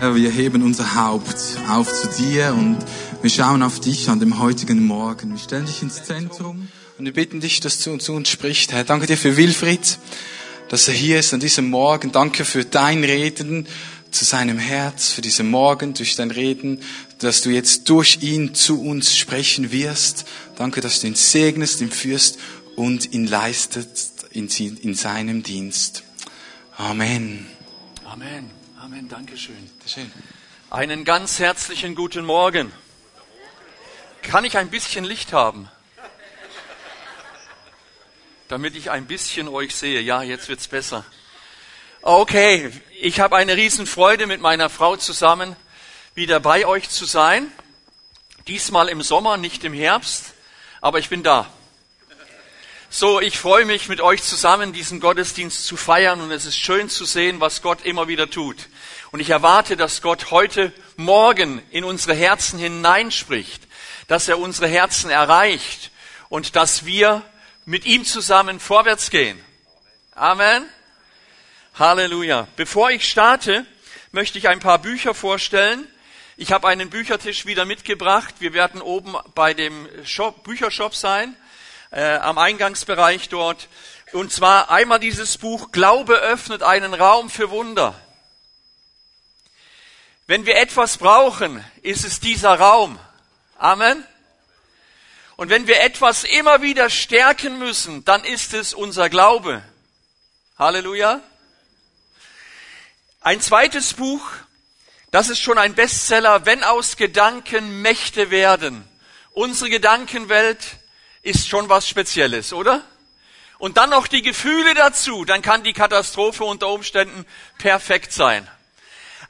Herr, wir heben unser Haupt auf zu dir und wir schauen auf dich an dem heutigen Morgen. Wir stellen dich ins Zentrum. Und wir bitten dich, dass du zu uns sprichst, Herr. Danke dir für Wilfried, dass er hier ist an diesem Morgen. Danke für dein Reden zu seinem Herz, für diesen Morgen, durch dein Reden, dass du jetzt durch ihn zu uns sprechen wirst. Danke, dass du ihn segnest, ihn führst und ihn leistet in, in seinem Dienst. Amen. Amen. Amen. Dankeschön. Schön. Einen ganz herzlichen guten Morgen. Kann ich ein bisschen Licht haben? Damit ich ein bisschen euch sehe. Ja, jetzt wird's besser. Okay, ich habe eine Riesenfreude mit meiner Frau zusammen wieder bei euch zu sein. Diesmal im Sommer, nicht im Herbst, aber ich bin da. So, ich freue mich mit euch zusammen diesen Gottesdienst zu feiern und es ist schön zu sehen, was Gott immer wieder tut. Und ich erwarte, dass Gott heute Morgen in unsere Herzen hineinspricht, dass er unsere Herzen erreicht und dass wir mit ihm zusammen vorwärts gehen. Amen. Halleluja. Bevor ich starte, möchte ich ein paar Bücher vorstellen. Ich habe einen Büchertisch wieder mitgebracht. Wir werden oben bei dem Shop, Büchershop sein äh, am Eingangsbereich dort. Und zwar einmal dieses Buch Glaube öffnet einen Raum für Wunder. Wenn wir etwas brauchen, ist es dieser Raum. Amen. Und wenn wir etwas immer wieder stärken müssen, dann ist es unser Glaube. Halleluja. Ein zweites Buch, das ist schon ein Bestseller, wenn aus Gedanken Mächte werden. Unsere Gedankenwelt ist schon was Spezielles, oder? Und dann noch die Gefühle dazu, dann kann die Katastrophe unter Umständen perfekt sein.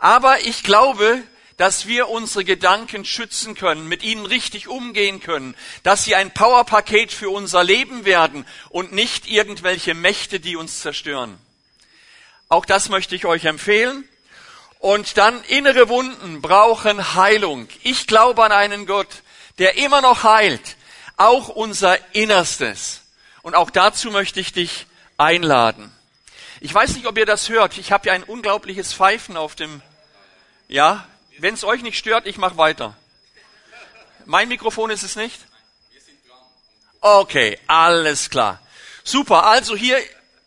Aber ich glaube, dass wir unsere Gedanken schützen können, mit ihnen richtig umgehen können, dass sie ein Powerpaket für unser Leben werden und nicht irgendwelche Mächte, die uns zerstören. Auch das möchte ich euch empfehlen. Und dann innere Wunden brauchen Heilung. Ich glaube an einen Gott, der immer noch heilt, auch unser Innerstes. Und auch dazu möchte ich dich einladen. Ich weiß nicht, ob ihr das hört. Ich habe ja ein unglaubliches Pfeifen auf dem. Ja, wenn es euch nicht stört, ich mache weiter. Mein Mikrofon ist es nicht? Okay, alles klar. Super, also hier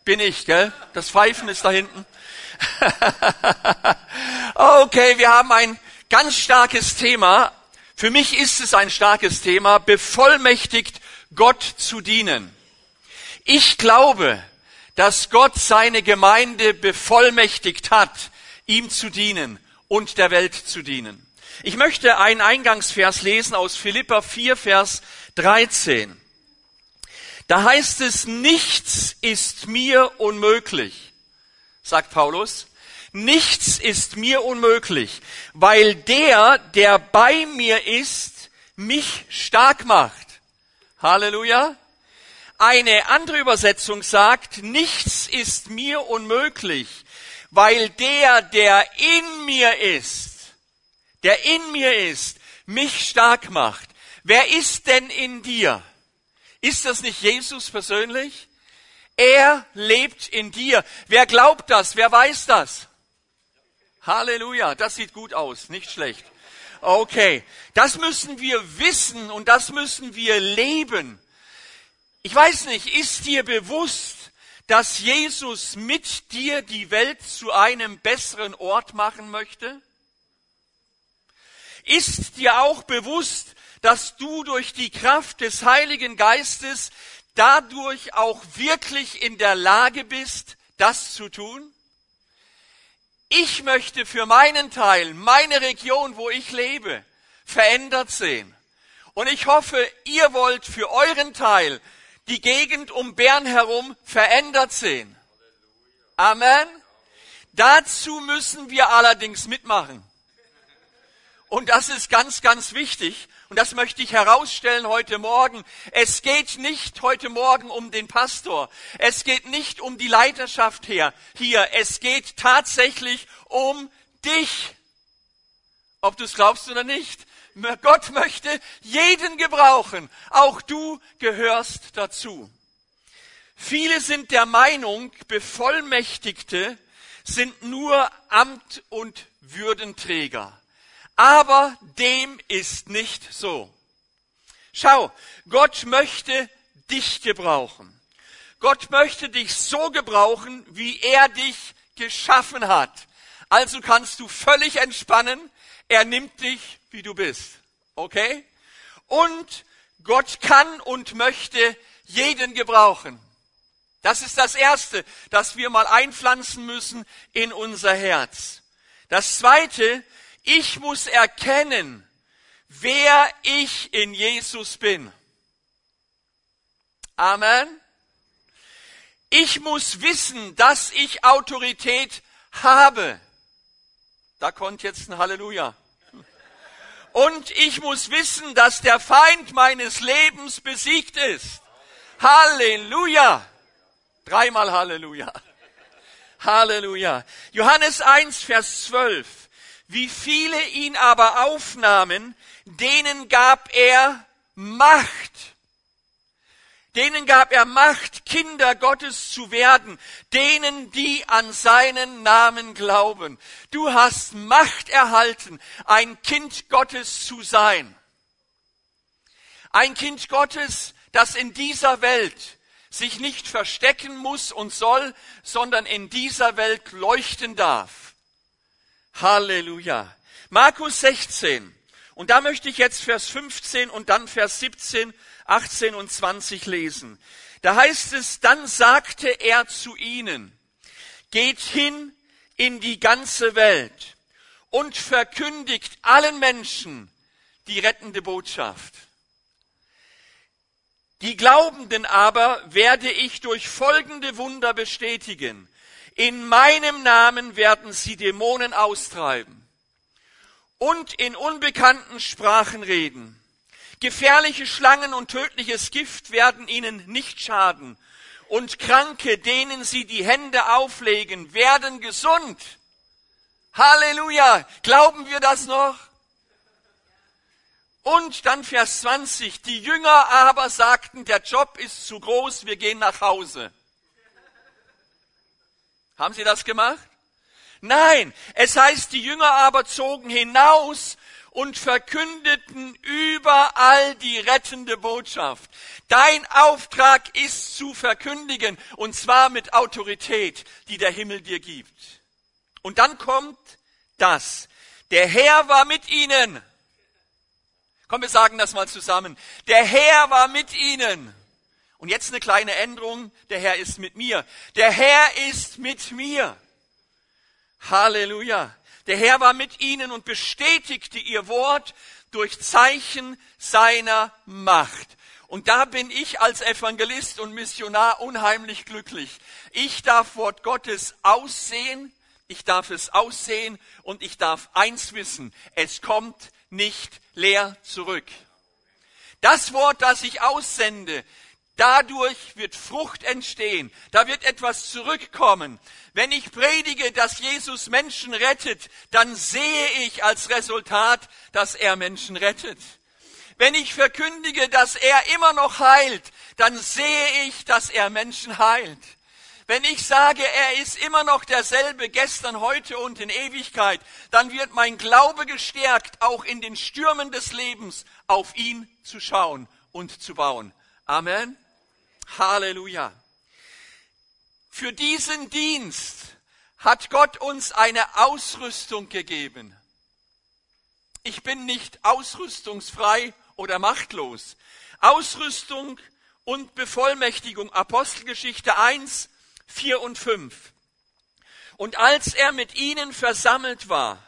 bin ich, gell? Das Pfeifen ist da hinten. okay, wir haben ein ganz starkes Thema, für mich ist es ein starkes Thema, bevollmächtigt Gott zu dienen. Ich glaube, dass Gott seine Gemeinde bevollmächtigt hat, ihm zu dienen und der Welt zu dienen. Ich möchte einen Eingangsvers lesen aus Philippa 4, Vers 13. Da heißt es, nichts ist mir unmöglich, sagt Paulus. Nichts ist mir unmöglich, weil der, der bei mir ist, mich stark macht. Halleluja. Eine andere Übersetzung sagt, nichts ist mir unmöglich, weil der, der in mir ist, der in mir ist, mich stark macht. Wer ist denn in dir? Ist das nicht Jesus persönlich? Er lebt in dir. Wer glaubt das? Wer weiß das? Halleluja, das sieht gut aus, nicht schlecht. Okay, das müssen wir wissen und das müssen wir leben. Ich weiß nicht, ist dir bewusst, dass Jesus mit dir die Welt zu einem besseren Ort machen möchte? Ist dir auch bewusst, dass du durch die Kraft des Heiligen Geistes dadurch auch wirklich in der Lage bist, das zu tun? Ich möchte für meinen Teil, meine Region, wo ich lebe, verändert sehen. Und ich hoffe, ihr wollt für euren Teil die Gegend um Bern herum verändert sehen. Amen. Dazu müssen wir allerdings mitmachen. Und das ist ganz, ganz wichtig. Und das möchte ich herausstellen heute Morgen. Es geht nicht heute Morgen um den Pastor. Es geht nicht um die Leiterschaft hier. Hier. Es geht tatsächlich um dich. Ob du es glaubst oder nicht. Gott möchte jeden gebrauchen. Auch du gehörst dazu. Viele sind der Meinung, Bevollmächtigte sind nur Amt und Würdenträger. Aber dem ist nicht so. Schau, Gott möchte dich gebrauchen. Gott möchte dich so gebrauchen, wie er dich geschaffen hat. Also kannst du völlig entspannen. Er nimmt dich, wie du bist. Okay? Und Gott kann und möchte jeden gebrauchen. Das ist das Erste, das wir mal einpflanzen müssen in unser Herz. Das Zweite, ich muss erkennen, wer ich in Jesus bin. Amen. Ich muss wissen, dass ich Autorität habe. Da kommt jetzt ein Halleluja. Und ich muss wissen, dass der Feind meines Lebens besiegt ist. Halleluja. Dreimal Halleluja. Halleluja. Johannes 1, Vers 12. Wie viele ihn aber aufnahmen, denen gab er Macht. Denen gab er Macht, Kinder Gottes zu werden, denen, die an seinen Namen glauben. Du hast Macht erhalten, ein Kind Gottes zu sein. Ein Kind Gottes, das in dieser Welt sich nicht verstecken muss und soll, sondern in dieser Welt leuchten darf. Halleluja. Markus 16. Und da möchte ich jetzt Vers 15 und dann Vers 17, 18 und 20 lesen. Da heißt es, dann sagte er zu ihnen, geht hin in die ganze Welt und verkündigt allen Menschen die rettende Botschaft. Die Glaubenden aber werde ich durch folgende Wunder bestätigen. In meinem Namen werden sie Dämonen austreiben und in unbekannten Sprachen reden. Gefährliche Schlangen und tödliches Gift werden ihnen nicht schaden. Und Kranke, denen sie die Hände auflegen, werden gesund. Halleluja! Glauben wir das noch? Und dann Vers 20, die Jünger aber sagten, der Job ist zu groß, wir gehen nach Hause. Haben sie das gemacht? Nein, es heißt, die Jünger aber zogen hinaus und verkündeten überall die rettende Botschaft. Dein Auftrag ist zu verkündigen, und zwar mit Autorität, die der Himmel dir gibt. Und dann kommt das. Der Herr war mit ihnen Komm, wir sagen das mal zusammen. Der Herr war mit ihnen. Und jetzt eine kleine Änderung. Der Herr ist mit mir. Der Herr ist mit mir. Halleluja. Der Herr war mit ihnen und bestätigte ihr Wort durch Zeichen seiner Macht. Und da bin ich als Evangelist und Missionar unheimlich glücklich. Ich darf Wort Gottes aussehen, ich darf es aussehen und ich darf eins wissen, es kommt nicht leer zurück. Das Wort, das ich aussende, dadurch wird Frucht entstehen, da wird etwas zurückkommen. Wenn ich predige, dass Jesus Menschen rettet, dann sehe ich als Resultat, dass er Menschen rettet. Wenn ich verkündige, dass er immer noch heilt, dann sehe ich, dass er Menschen heilt. Wenn ich sage, er ist immer noch derselbe gestern, heute und in Ewigkeit, dann wird mein Glaube gestärkt, auch in den Stürmen des Lebens auf ihn zu schauen und zu bauen. Amen. Halleluja. Für diesen Dienst hat Gott uns eine Ausrüstung gegeben. Ich bin nicht ausrüstungsfrei oder machtlos. Ausrüstung und Bevollmächtigung. Apostelgeschichte 1, 4 und 5. Und als er mit ihnen versammelt war,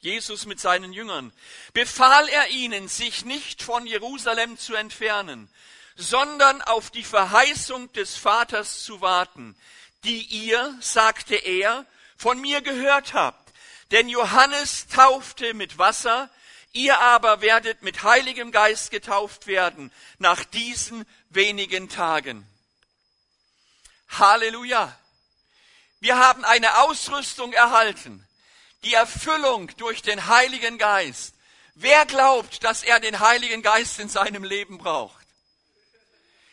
Jesus mit seinen Jüngern, befahl er ihnen, sich nicht von Jerusalem zu entfernen, sondern auf die Verheißung des Vaters zu warten, die ihr, sagte er, von mir gehört habt. Denn Johannes taufte mit Wasser, ihr aber werdet mit Heiligem Geist getauft werden nach diesen wenigen Tagen. Halleluja. Wir haben eine Ausrüstung erhalten, die Erfüllung durch den Heiligen Geist. Wer glaubt, dass er den Heiligen Geist in seinem Leben braucht?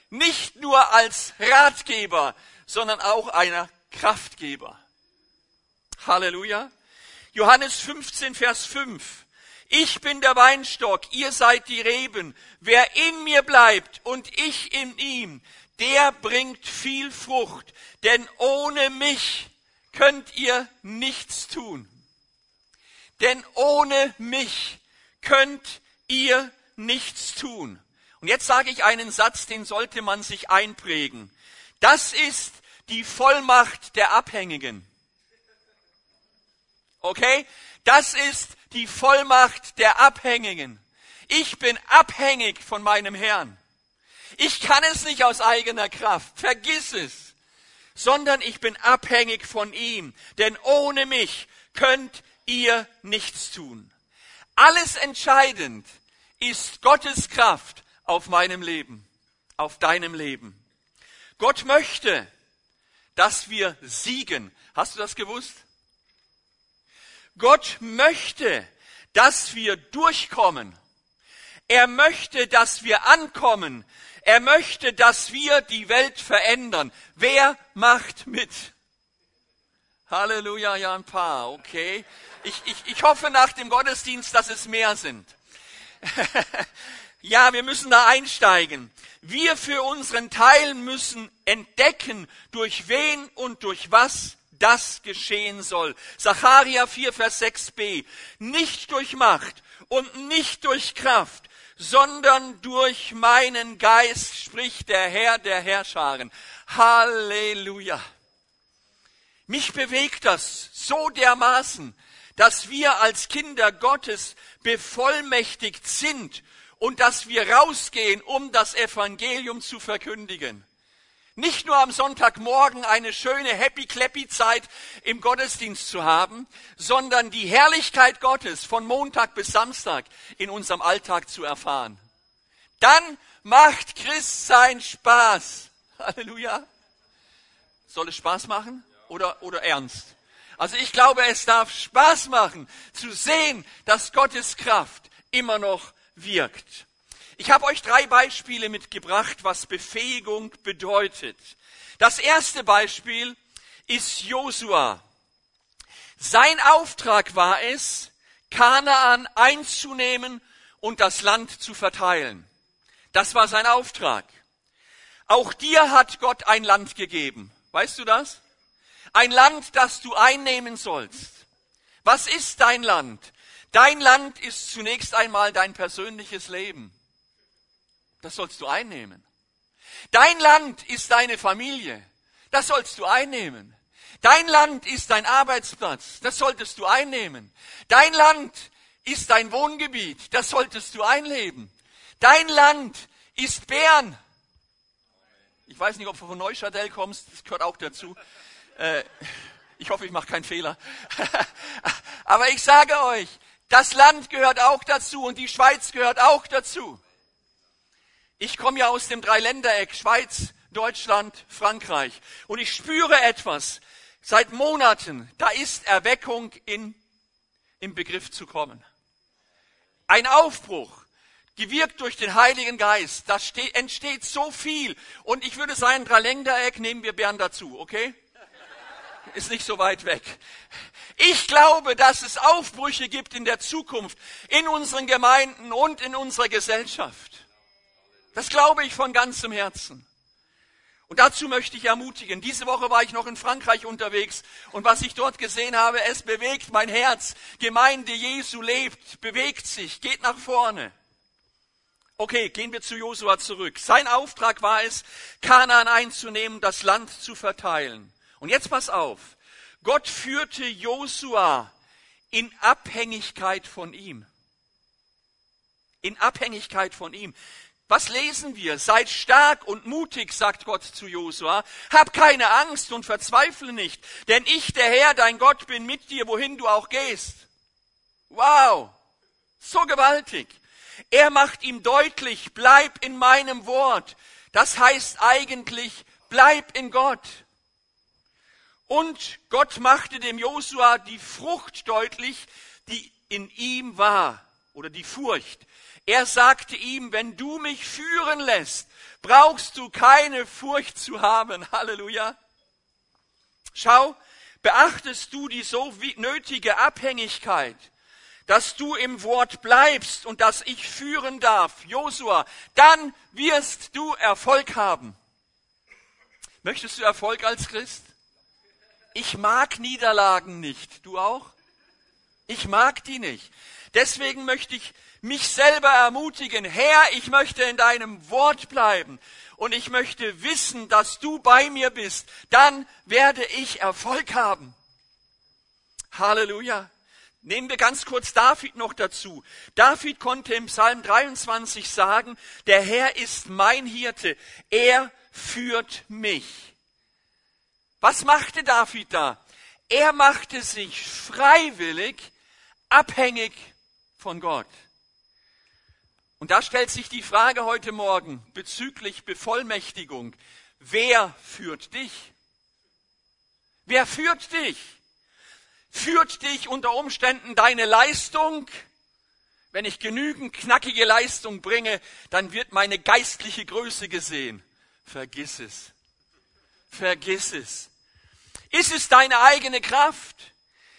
Nicht nur als Ratgeber, sondern auch einer Kraftgeber. Halleluja. Johannes 15, Vers 5. Ich bin der Weinstock, ihr seid die Reben. Wer in mir bleibt und ich in ihm, der bringt viel Frucht, denn ohne mich könnt ihr nichts tun. Denn ohne mich könnt ihr nichts tun. Und jetzt sage ich einen Satz, den sollte man sich einprägen. Das ist die Vollmacht der Abhängigen. Okay? Das ist die Vollmacht der Abhängigen. Ich bin abhängig von meinem Herrn. Ich kann es nicht aus eigener Kraft. Vergiss es. Sondern ich bin abhängig von ihm. Denn ohne mich könnt ihr nichts tun. Alles entscheidend ist Gottes Kraft auf meinem Leben, auf deinem Leben. Gott möchte, dass wir siegen. Hast du das gewusst? Gott möchte, dass wir durchkommen. Er möchte, dass wir ankommen. Er möchte, dass wir die Welt verändern. Wer macht mit? Halleluja, ja, ein paar, okay. Ich, ich, ich hoffe nach dem Gottesdienst, dass es mehr sind. ja, wir müssen da einsteigen. Wir für unseren Teil müssen entdecken, durch wen und durch was das geschehen soll. Sacharja 4, Vers 6b. Nicht durch Macht und nicht durch Kraft, sondern durch meinen Geist spricht der Herr der Herrscharen. Halleluja. Mich bewegt das so dermaßen, dass wir als Kinder Gottes bevollmächtigt sind und dass wir rausgehen, um das Evangelium zu verkündigen. Nicht nur am Sonntagmorgen eine schöne Happy-Clappy-Zeit im Gottesdienst zu haben, sondern die Herrlichkeit Gottes von Montag bis Samstag in unserem Alltag zu erfahren. Dann macht Christ sein Spaß. Halleluja. Soll es Spaß machen oder, oder ernst? Also ich glaube, es darf Spaß machen zu sehen, dass Gottes Kraft immer noch wirkt. Ich habe euch drei Beispiele mitgebracht, was Befähigung bedeutet. Das erste Beispiel ist Josua. Sein Auftrag war es, Kanaan einzunehmen und das Land zu verteilen. Das war sein Auftrag. Auch dir hat Gott ein Land gegeben. Weißt du das? Ein Land, das du einnehmen sollst. Was ist dein Land? Dein Land ist zunächst einmal dein persönliches Leben. Das sollst du einnehmen. Dein Land ist deine Familie. Das sollst du einnehmen. Dein Land ist dein Arbeitsplatz. Das solltest du einnehmen. Dein Land ist dein Wohngebiet. Das solltest du einleben. Dein Land ist Bern. Ich weiß nicht, ob du von Neuchâtel kommst. Das gehört auch dazu. Äh, ich hoffe, ich mache keinen Fehler. Aber ich sage euch, das Land gehört auch dazu und die Schweiz gehört auch dazu. Ich komme ja aus dem Dreiländereck, Schweiz, Deutschland, Frankreich. Und ich spüre etwas seit Monaten. Da ist Erweckung in, im Begriff zu kommen. Ein Aufbruch, gewirkt durch den Heiligen Geist. Da entsteht so viel. Und ich würde sagen, Dreiländereck nehmen wir Bern dazu, okay? Ist nicht so weit weg. Ich glaube, dass es Aufbrüche gibt in der Zukunft, in unseren Gemeinden und in unserer Gesellschaft. Das glaube ich von ganzem Herzen. Und dazu möchte ich ermutigen. Diese Woche war ich noch in Frankreich unterwegs und was ich dort gesehen habe, es bewegt mein Herz. Gemeinde Jesu lebt, bewegt sich, geht nach vorne. Okay, gehen wir zu Josua zurück. Sein Auftrag war es, Kanaan einzunehmen, das Land zu verteilen. Und jetzt pass auf. Gott führte Josua in Abhängigkeit von ihm. In Abhängigkeit von ihm. Was lesen wir? Seid stark und mutig, sagt Gott zu Josua. Hab keine Angst und verzweifle nicht, denn ich, der Herr, dein Gott, bin mit dir, wohin du auch gehst. Wow, so gewaltig. Er macht ihm deutlich, bleib in meinem Wort. Das heißt eigentlich, bleib in Gott. Und Gott machte dem Josua die Frucht deutlich, die in ihm war, oder die Furcht. Er sagte ihm, wenn du mich führen lässt, brauchst du keine Furcht zu haben. Halleluja. Schau, beachtest du die so nötige Abhängigkeit, dass du im Wort bleibst und dass ich führen darf, Josua, dann wirst du Erfolg haben. Möchtest du Erfolg als Christ? Ich mag Niederlagen nicht. Du auch? Ich mag die nicht. Deswegen möchte ich mich selber ermutigen. Herr, ich möchte in deinem Wort bleiben und ich möchte wissen, dass du bei mir bist. Dann werde ich Erfolg haben. Halleluja. Nehmen wir ganz kurz David noch dazu. David konnte im Psalm 23 sagen, der Herr ist mein Hirte, er führt mich. Was machte David da? Er machte sich freiwillig abhängig von Gott. Und da stellt sich die Frage heute Morgen bezüglich Bevollmächtigung. Wer führt dich? Wer führt dich? Führt dich unter Umständen deine Leistung? Wenn ich genügend knackige Leistung bringe, dann wird meine geistliche Größe gesehen. Vergiss es. Vergiss es. Ist es deine eigene Kraft?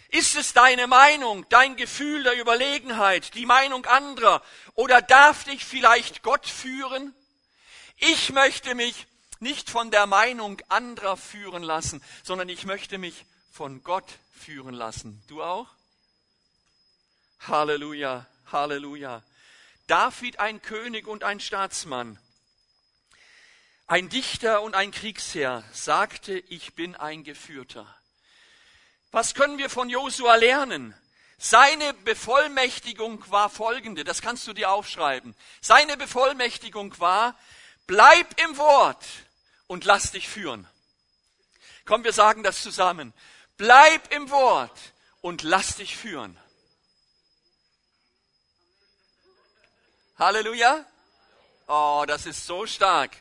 Ist es deine Meinung, dein Gefühl der Überlegenheit, die Meinung anderer? Oder darf dich vielleicht Gott führen? Ich möchte mich nicht von der Meinung anderer führen lassen, sondern ich möchte mich von Gott führen lassen. Du auch? Halleluja, Halleluja. David ein König und ein Staatsmann, ein Dichter und ein Kriegsherr sagte, ich bin ein Geführter. Was können wir von Josua lernen? Seine Bevollmächtigung war folgende, das kannst du dir aufschreiben. Seine Bevollmächtigung war, bleib im Wort und lass dich führen. Komm, wir sagen das zusammen. Bleib im Wort und lass dich führen. Halleluja. Oh, das ist so stark.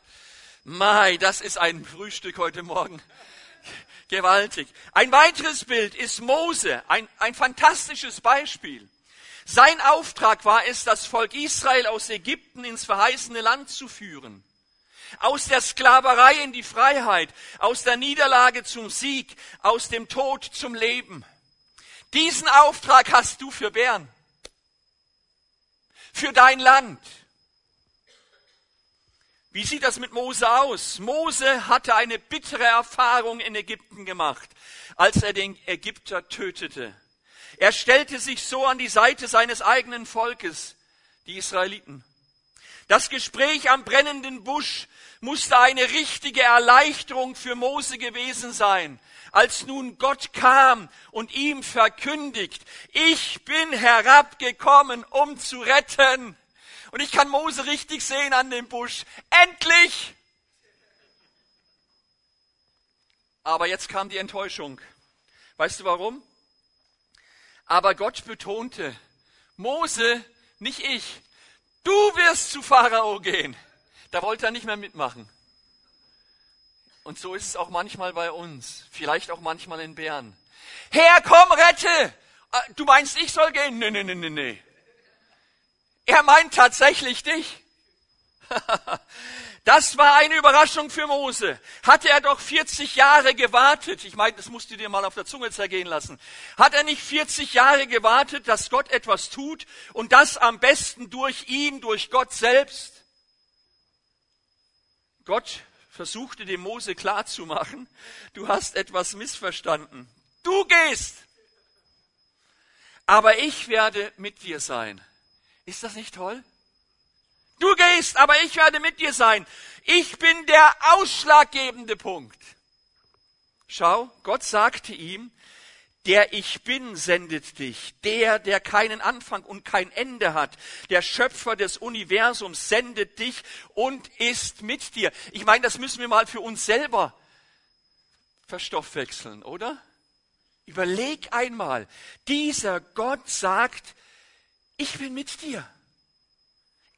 Mai, das ist ein Frühstück heute Morgen. Gewaltig. Ein weiteres Bild ist Mose, ein, ein fantastisches Beispiel. Sein Auftrag war es, das Volk Israel aus Ägypten ins verheißene Land zu führen. Aus der Sklaverei in die Freiheit, aus der Niederlage zum Sieg, aus dem Tod zum Leben. Diesen Auftrag hast du für Bern, für dein Land. Wie sieht das mit Mose aus? Mose hatte eine bittere Erfahrung in Ägypten gemacht, als er den Ägypter tötete. Er stellte sich so an die Seite seines eigenen Volkes, die Israeliten. Das Gespräch am brennenden Busch musste eine richtige Erleichterung für Mose gewesen sein, als nun Gott kam und ihm verkündigt, ich bin herabgekommen, um zu retten. Und ich kann Mose richtig sehen an dem Busch. Endlich! Aber jetzt kam die Enttäuschung. Weißt du warum? Aber Gott betonte, Mose, nicht ich, du wirst zu Pharao gehen. Da wollte er nicht mehr mitmachen. Und so ist es auch manchmal bei uns, vielleicht auch manchmal in Bern. Herr, komm, rette! Ah, du meinst, ich soll gehen? Nee, nee, nee, nee, nee. Er meint tatsächlich dich. Das war eine Überraschung für Mose. Hatte er doch 40 Jahre gewartet. Ich meine, das musst du dir mal auf der Zunge zergehen lassen. Hat er nicht 40 Jahre gewartet, dass Gott etwas tut und das am besten durch ihn, durch Gott selbst? Gott versuchte dem Mose klarzumachen, du hast etwas missverstanden. Du gehst. Aber ich werde mit dir sein. Ist das nicht toll? Du gehst, aber ich werde mit dir sein. Ich bin der ausschlaggebende Punkt. Schau, Gott sagte ihm, der Ich Bin sendet dich, der, der keinen Anfang und kein Ende hat, der Schöpfer des Universums sendet dich und ist mit dir. Ich meine, das müssen wir mal für uns selber verstoffwechseln, oder? Überleg einmal, dieser Gott sagt, ich bin mit dir.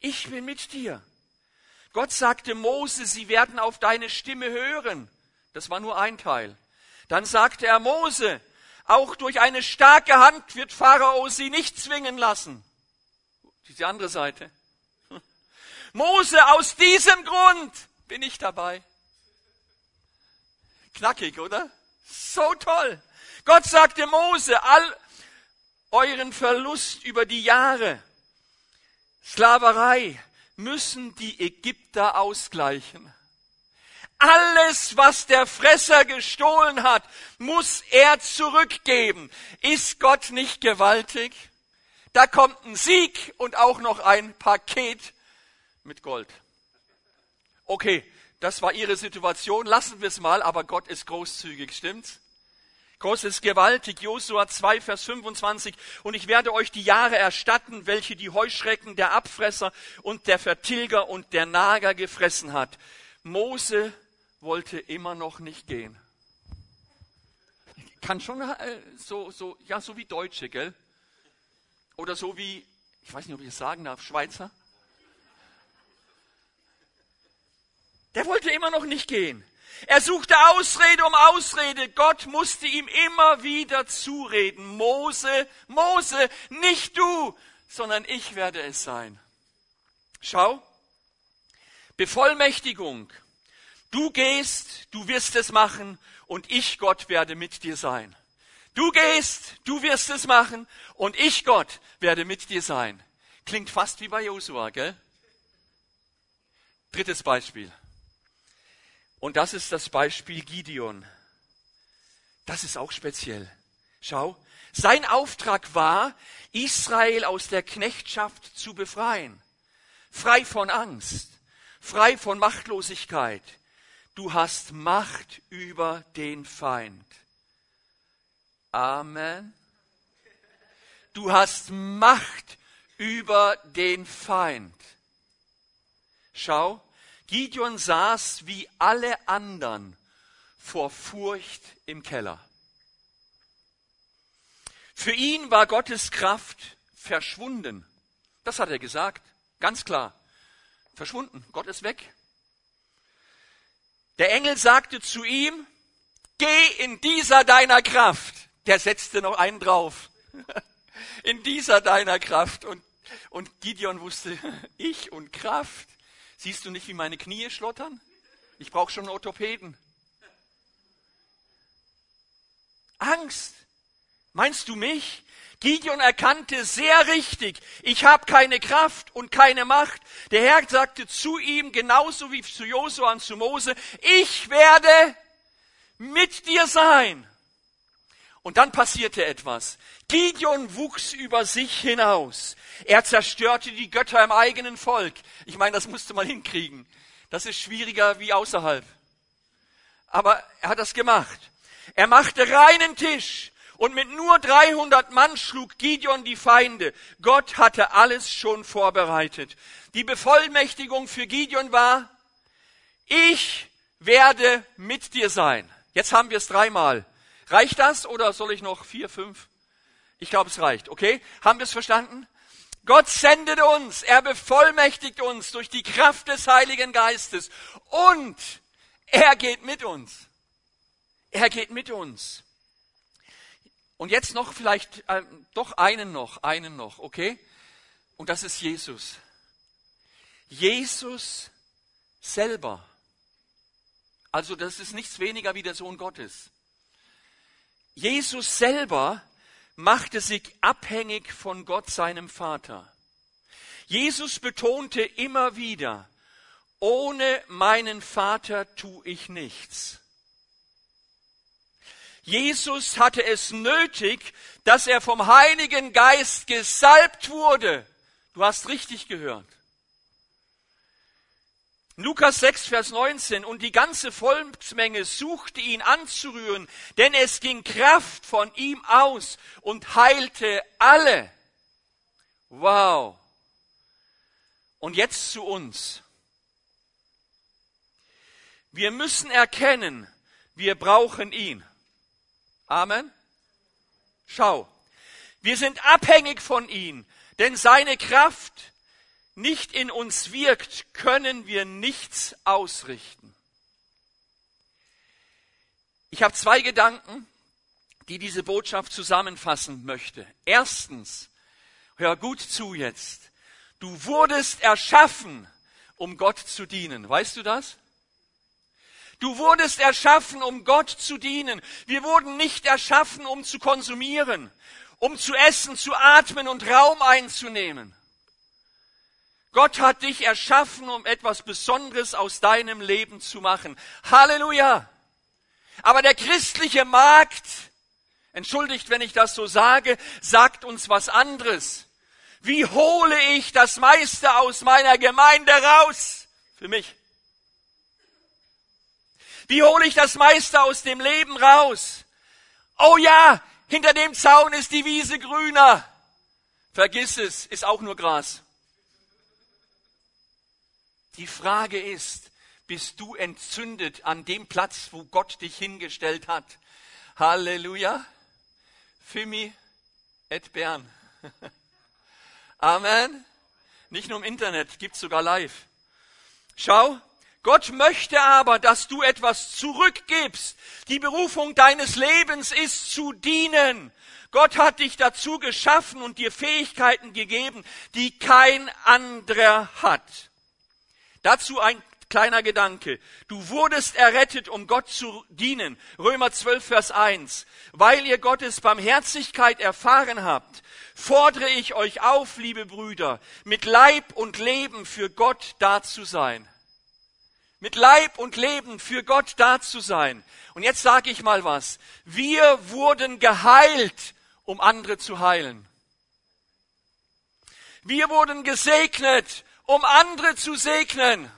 Ich bin mit dir. Gott sagte Mose, sie werden auf deine Stimme hören. Das war nur ein Teil. Dann sagte er Mose, auch durch eine starke Hand wird Pharao sie nicht zwingen lassen. Die andere Seite. Mose, aus diesem Grund bin ich dabei. Knackig, oder? So toll. Gott sagte Mose, all euren Verlust über die Jahre, Sklaverei, müssen die Ägypter ausgleichen. Alles, was der Fresser gestohlen hat, muss er zurückgeben. Ist Gott nicht gewaltig? Da kommt ein Sieg und auch noch ein Paket mit Gold. Okay, das war ihre Situation. Lassen wir es mal, aber Gott ist großzügig, stimmt's? Gott ist gewaltig. Josua 2, Vers 25. Und ich werde euch die Jahre erstatten, welche die Heuschrecken der Abfresser und der Vertilger und der Nager gefressen hat. Mose wollte immer noch nicht gehen. Kann schon äh, so, so, ja, so wie Deutsche, gell? Oder so wie, ich weiß nicht, ob ich es sagen darf, Schweizer. Der wollte immer noch nicht gehen. Er suchte Ausrede um Ausrede. Gott musste ihm immer wieder zureden. Mose, Mose, nicht du, sondern ich werde es sein. Schau, Bevollmächtigung Du gehst, du wirst es machen und ich, Gott, werde mit dir sein. Du gehst, du wirst es machen und ich, Gott, werde mit dir sein. Klingt fast wie bei Josua, gell? Drittes Beispiel. Und das ist das Beispiel Gideon. Das ist auch speziell. Schau, sein Auftrag war, Israel aus der Knechtschaft zu befreien. Frei von Angst, frei von Machtlosigkeit, du hast Macht über den Feind. Amen. Du hast Macht über den Feind. Schau, Gideon saß wie alle anderen vor Furcht im Keller. Für ihn war Gottes Kraft verschwunden. Das hat er gesagt, ganz klar. Verschwunden. Gott ist weg. Der Engel sagte zu ihm, geh in dieser deiner Kraft. Der setzte noch einen drauf. In dieser deiner Kraft. Und, und Gideon wusste, ich und Kraft. Siehst du nicht, wie meine Knie schlottern? Ich brauche schon einen Orthopäden. Angst. Meinst du mich? Gideon erkannte sehr richtig, ich habe keine Kraft und keine Macht. Der Herr sagte zu ihm, genauso wie zu Josua und zu Mose, ich werde mit dir sein. Und dann passierte etwas. Gideon wuchs über sich hinaus. Er zerstörte die Götter im eigenen Volk. Ich meine, das musste man hinkriegen. Das ist schwieriger wie außerhalb. Aber er hat das gemacht. Er machte reinen Tisch und mit nur 300 Mann schlug Gideon die Feinde. Gott hatte alles schon vorbereitet. Die Bevollmächtigung für Gideon war, ich werde mit dir sein. Jetzt haben wir es dreimal. Reicht das oder soll ich noch vier, fünf? Ich glaube, es reicht. Okay? Haben wir es verstanden? Gott sendet uns, er bevollmächtigt uns durch die Kraft des Heiligen Geistes und er geht mit uns. Er geht mit uns. Und jetzt noch vielleicht, äh, doch einen noch, einen noch, okay? Und das ist Jesus. Jesus selber. Also das ist nichts weniger wie der Sohn Gottes. Jesus selber machte sich abhängig von Gott, seinem Vater. Jesus betonte immer wieder, ohne meinen Vater tu ich nichts. Jesus hatte es nötig, dass er vom Heiligen Geist gesalbt wurde. Du hast richtig gehört. Lukas 6, Vers 19. Und die ganze Volksmenge suchte ihn anzurühren, denn es ging Kraft von ihm aus und heilte alle. Wow. Und jetzt zu uns. Wir müssen erkennen, wir brauchen ihn. Amen. Schau, wir sind abhängig von ihm, denn seine Kraft nicht in uns wirkt, können wir nichts ausrichten. Ich habe zwei Gedanken, die diese Botschaft zusammenfassen möchte. Erstens, hör gut zu jetzt. Du wurdest erschaffen, um Gott zu dienen. Weißt du das? Du wurdest erschaffen, um Gott zu dienen. Wir wurden nicht erschaffen, um zu konsumieren, um zu essen, zu atmen und Raum einzunehmen. Gott hat dich erschaffen, um etwas Besonderes aus deinem Leben zu machen. Halleluja! Aber der christliche Markt, entschuldigt, wenn ich das so sage, sagt uns was anderes. Wie hole ich das meiste aus meiner Gemeinde raus? Für mich. Wie hole ich das meiste aus dem Leben raus? Oh ja, hinter dem Zaun ist die Wiese grüner. Vergiss es, ist auch nur Gras. Die Frage ist, bist du entzündet an dem Platz, wo Gott dich hingestellt hat? Halleluja. Fimi et Bern. Amen. Nicht nur im Internet, gibt's sogar live. Schau, Gott möchte aber, dass du etwas zurückgibst. Die Berufung deines Lebens ist zu dienen. Gott hat dich dazu geschaffen und dir Fähigkeiten gegeben, die kein anderer hat. Dazu ein kleiner Gedanke. Du wurdest errettet, um Gott zu dienen. Römer 12, Vers 1. Weil ihr Gottes Barmherzigkeit erfahren habt, fordere ich euch auf, liebe Brüder, mit Leib und Leben für Gott da zu sein. Mit Leib und Leben für Gott da zu sein. Und jetzt sage ich mal was. Wir wurden geheilt, um andere zu heilen. Wir wurden gesegnet, um andere zu segnen.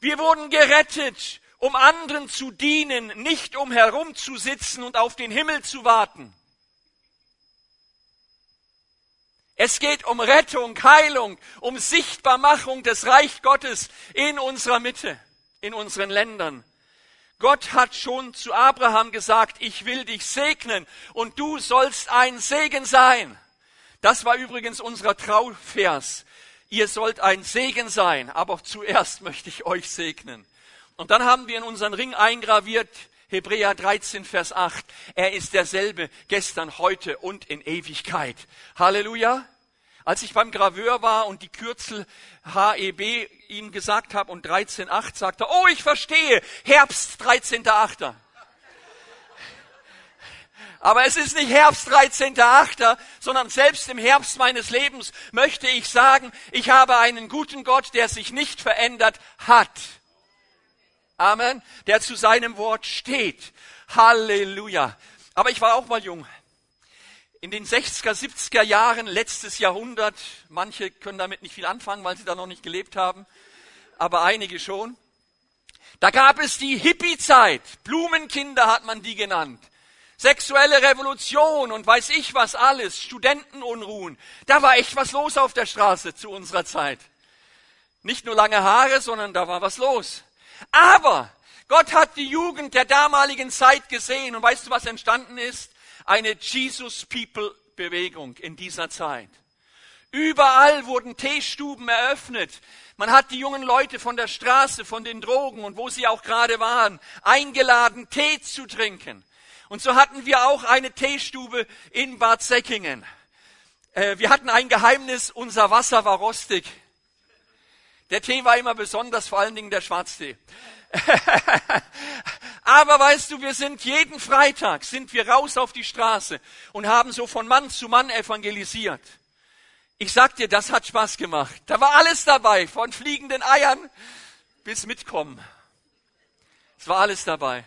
Wir wurden gerettet, um anderen zu dienen, nicht um herumzusitzen und auf den Himmel zu warten. Es geht um Rettung, Heilung, um Sichtbarmachung des Reich Gottes in unserer Mitte, in unseren Ländern. Gott hat schon zu Abraham gesagt, ich will dich segnen und du sollst ein Segen sein. Das war übrigens unser Trauvers. Ihr sollt ein Segen sein, aber zuerst möchte ich euch segnen. Und dann haben wir in unseren Ring eingraviert, Hebräer 13, Vers 8. Er ist derselbe gestern, heute und in Ewigkeit. Halleluja. Als ich beim Graveur war und die Kürzel HEB ihm gesagt habe und 13.8 sagte, oh, ich verstehe, Herbst 13.8. Aber es ist nicht Herbst 13.8., sondern selbst im Herbst meines Lebens möchte ich sagen, ich habe einen guten Gott, der sich nicht verändert hat. Amen. Der zu seinem Wort steht. Halleluja. Aber ich war auch mal jung. In den 60er, 70er Jahren letztes Jahrhundert, manche können damit nicht viel anfangen, weil sie da noch nicht gelebt haben, aber einige schon. Da gab es die Hippie-Zeit. Blumenkinder hat man die genannt sexuelle Revolution und weiß ich was alles, Studentenunruhen. Da war echt was los auf der Straße zu unserer Zeit. Nicht nur lange Haare, sondern da war was los. Aber Gott hat die Jugend der damaligen Zeit gesehen und weißt du, was entstanden ist? Eine Jesus People Bewegung in dieser Zeit. Überall wurden Teestuben eröffnet. Man hat die jungen Leute von der Straße, von den Drogen und wo sie auch gerade waren, eingeladen, Tee zu trinken. Und so hatten wir auch eine Teestube in Bad Säckingen. Äh, wir hatten ein Geheimnis, unser Wasser war rostig. Der Tee war immer besonders, vor allen Dingen der Schwarztee. Aber weißt du, wir sind jeden Freitag, sind wir raus auf die Straße und haben so von Mann zu Mann evangelisiert. Ich sag dir, das hat Spaß gemacht. Da war alles dabei, von fliegenden Eiern bis mitkommen. Es war alles dabei.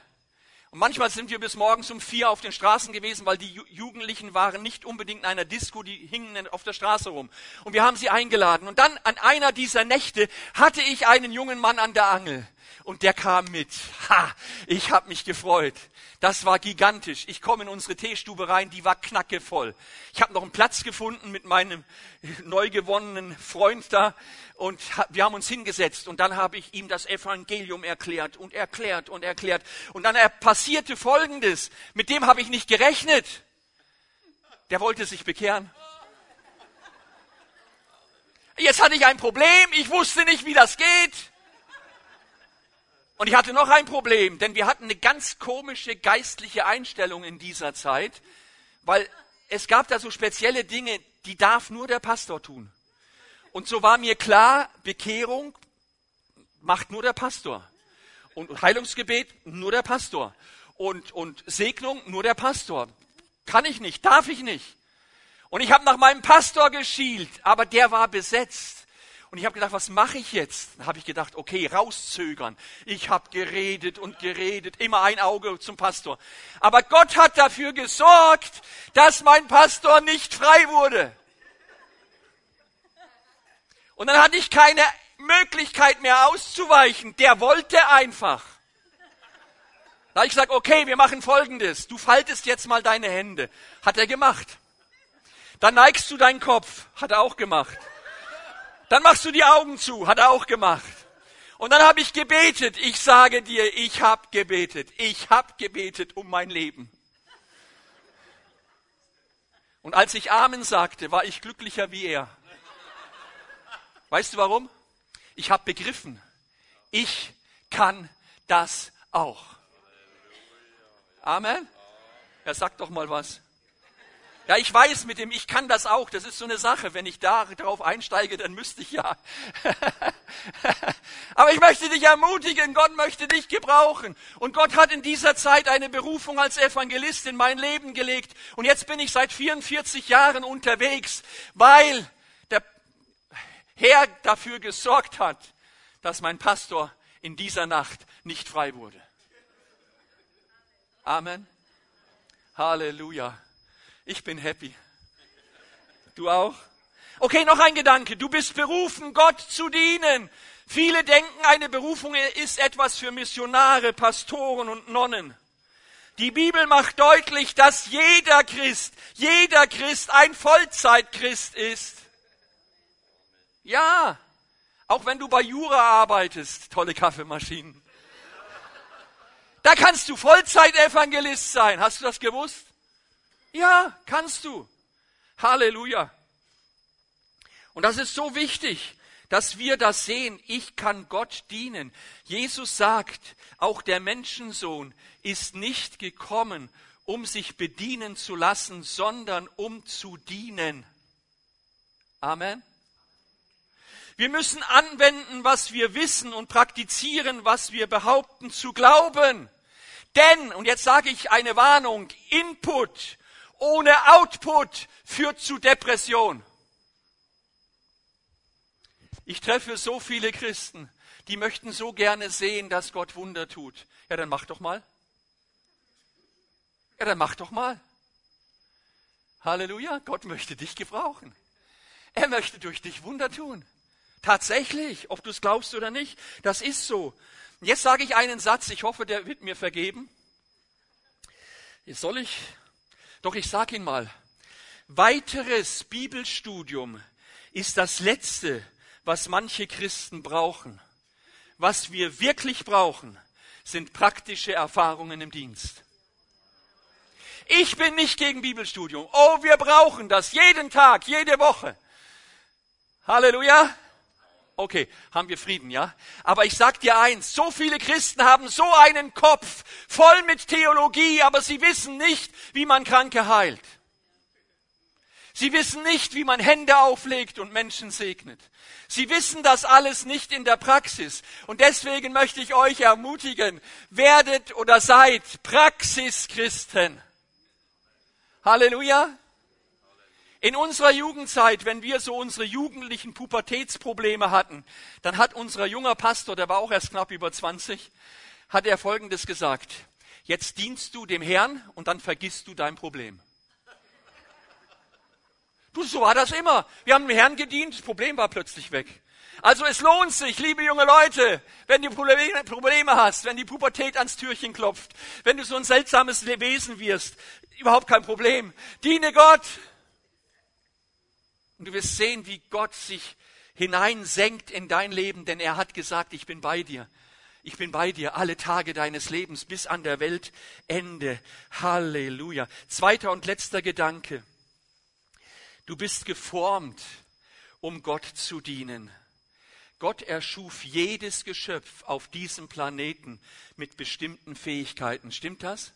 Und manchmal sind wir bis morgens um vier auf den Straßen gewesen, weil die Jugendlichen waren nicht unbedingt in einer Disco, die hingen auf der Straße rum. Und wir haben sie eingeladen. Und dann an einer dieser Nächte hatte ich einen jungen Mann an der Angel. Und der kam mit. Ha, ich habe mich gefreut. Das war gigantisch. Ich komme in unsere Teestube rein, die war knackevoll. Ich habe noch einen Platz gefunden mit meinem neu gewonnenen Freund da und wir haben uns hingesetzt und dann habe ich ihm das Evangelium erklärt und erklärt und erklärt. Und dann passierte Folgendes. Mit dem habe ich nicht gerechnet. Der wollte sich bekehren. Jetzt hatte ich ein Problem. Ich wusste nicht, wie das geht. Und ich hatte noch ein Problem, denn wir hatten eine ganz komische geistliche Einstellung in dieser Zeit, weil es gab da so spezielle Dinge, die darf nur der Pastor tun. Und so war mir klar, Bekehrung macht nur der Pastor. Und Heilungsgebet nur der Pastor. Und, und Segnung nur der Pastor. Kann ich nicht, darf ich nicht. Und ich habe nach meinem Pastor geschielt, aber der war besetzt. Und ich habe gedacht, was mache ich jetzt? Dann habe ich gedacht, okay, rauszögern. Ich habe geredet und geredet, immer ein Auge zum Pastor. Aber Gott hat dafür gesorgt, dass mein Pastor nicht frei wurde. Und dann hatte ich keine Möglichkeit mehr auszuweichen. Der wollte einfach. Da habe ich gesagt, okay, wir machen Folgendes. Du faltest jetzt mal deine Hände. Hat er gemacht. Dann neigst du deinen Kopf. Hat er auch gemacht. Dann machst du die Augen zu, hat er auch gemacht. Und dann habe ich gebetet. Ich sage dir, ich habe gebetet. Ich habe gebetet um mein Leben. Und als ich Amen sagte, war ich glücklicher wie er. Weißt du warum? Ich habe begriffen, ich kann das auch. Amen. Er sagt doch mal was. Ja, ich weiß mit dem, ich kann das auch. Das ist so eine Sache. Wenn ich da drauf einsteige, dann müsste ich ja. Aber ich möchte dich ermutigen. Gott möchte dich gebrauchen. Und Gott hat in dieser Zeit eine Berufung als Evangelist in mein Leben gelegt. Und jetzt bin ich seit 44 Jahren unterwegs, weil der Herr dafür gesorgt hat, dass mein Pastor in dieser Nacht nicht frei wurde. Amen. Halleluja. Ich bin happy. Du auch? Okay, noch ein Gedanke. Du bist berufen, Gott zu dienen. Viele denken, eine Berufung ist etwas für Missionare, Pastoren und Nonnen. Die Bibel macht deutlich, dass jeder Christ, jeder Christ ein Vollzeitchrist ist. Ja, auch wenn du bei Jura arbeitest, tolle Kaffeemaschinen. Da kannst du Vollzeitevangelist sein. Hast du das gewusst? Ja, kannst du. Halleluja. Und das ist so wichtig, dass wir das sehen. Ich kann Gott dienen. Jesus sagt, auch der Menschensohn ist nicht gekommen, um sich bedienen zu lassen, sondern um zu dienen. Amen. Wir müssen anwenden, was wir wissen und praktizieren, was wir behaupten zu glauben. Denn, und jetzt sage ich eine Warnung, Input ohne Output führt zu Depression. Ich treffe so viele Christen, die möchten so gerne sehen, dass Gott Wunder tut. Ja, dann mach doch mal. Ja, dann mach doch mal. Halleluja, Gott möchte dich gebrauchen. Er möchte durch dich Wunder tun. Tatsächlich, ob du es glaubst oder nicht, das ist so. Jetzt sage ich einen Satz, ich hoffe, der wird mir vergeben. Jetzt soll ich doch ich sage Ihnen mal, weiteres Bibelstudium ist das Letzte, was manche Christen brauchen. Was wir wirklich brauchen, sind praktische Erfahrungen im Dienst. Ich bin nicht gegen Bibelstudium. Oh, wir brauchen das jeden Tag, jede Woche. Halleluja. Okay, haben wir Frieden, ja? Aber ich sag dir eins, so viele Christen haben so einen Kopf voll mit Theologie, aber sie wissen nicht, wie man Kranke heilt. Sie wissen nicht, wie man Hände auflegt und Menschen segnet. Sie wissen das alles nicht in der Praxis. Und deswegen möchte ich euch ermutigen, werdet oder seid Praxischristen. Halleluja. In unserer Jugendzeit, wenn wir so unsere jugendlichen Pubertätsprobleme hatten, dann hat unser junger Pastor, der war auch erst knapp über 20, hat er Folgendes gesagt. Jetzt dienst du dem Herrn und dann vergisst du dein Problem. Du, so war das immer. Wir haben dem Herrn gedient, das Problem war plötzlich weg. Also es lohnt sich, liebe junge Leute, wenn du Probleme hast, wenn die Pubertät ans Türchen klopft, wenn du so ein seltsames Wesen wirst, überhaupt kein Problem. Diene Gott, und du wirst sehen, wie Gott sich hineinsenkt in dein Leben, denn er hat gesagt, ich bin bei dir. Ich bin bei dir alle Tage deines Lebens bis an der Weltende. Halleluja. Zweiter und letzter Gedanke. Du bist geformt, um Gott zu dienen. Gott erschuf jedes Geschöpf auf diesem Planeten mit bestimmten Fähigkeiten. Stimmt das?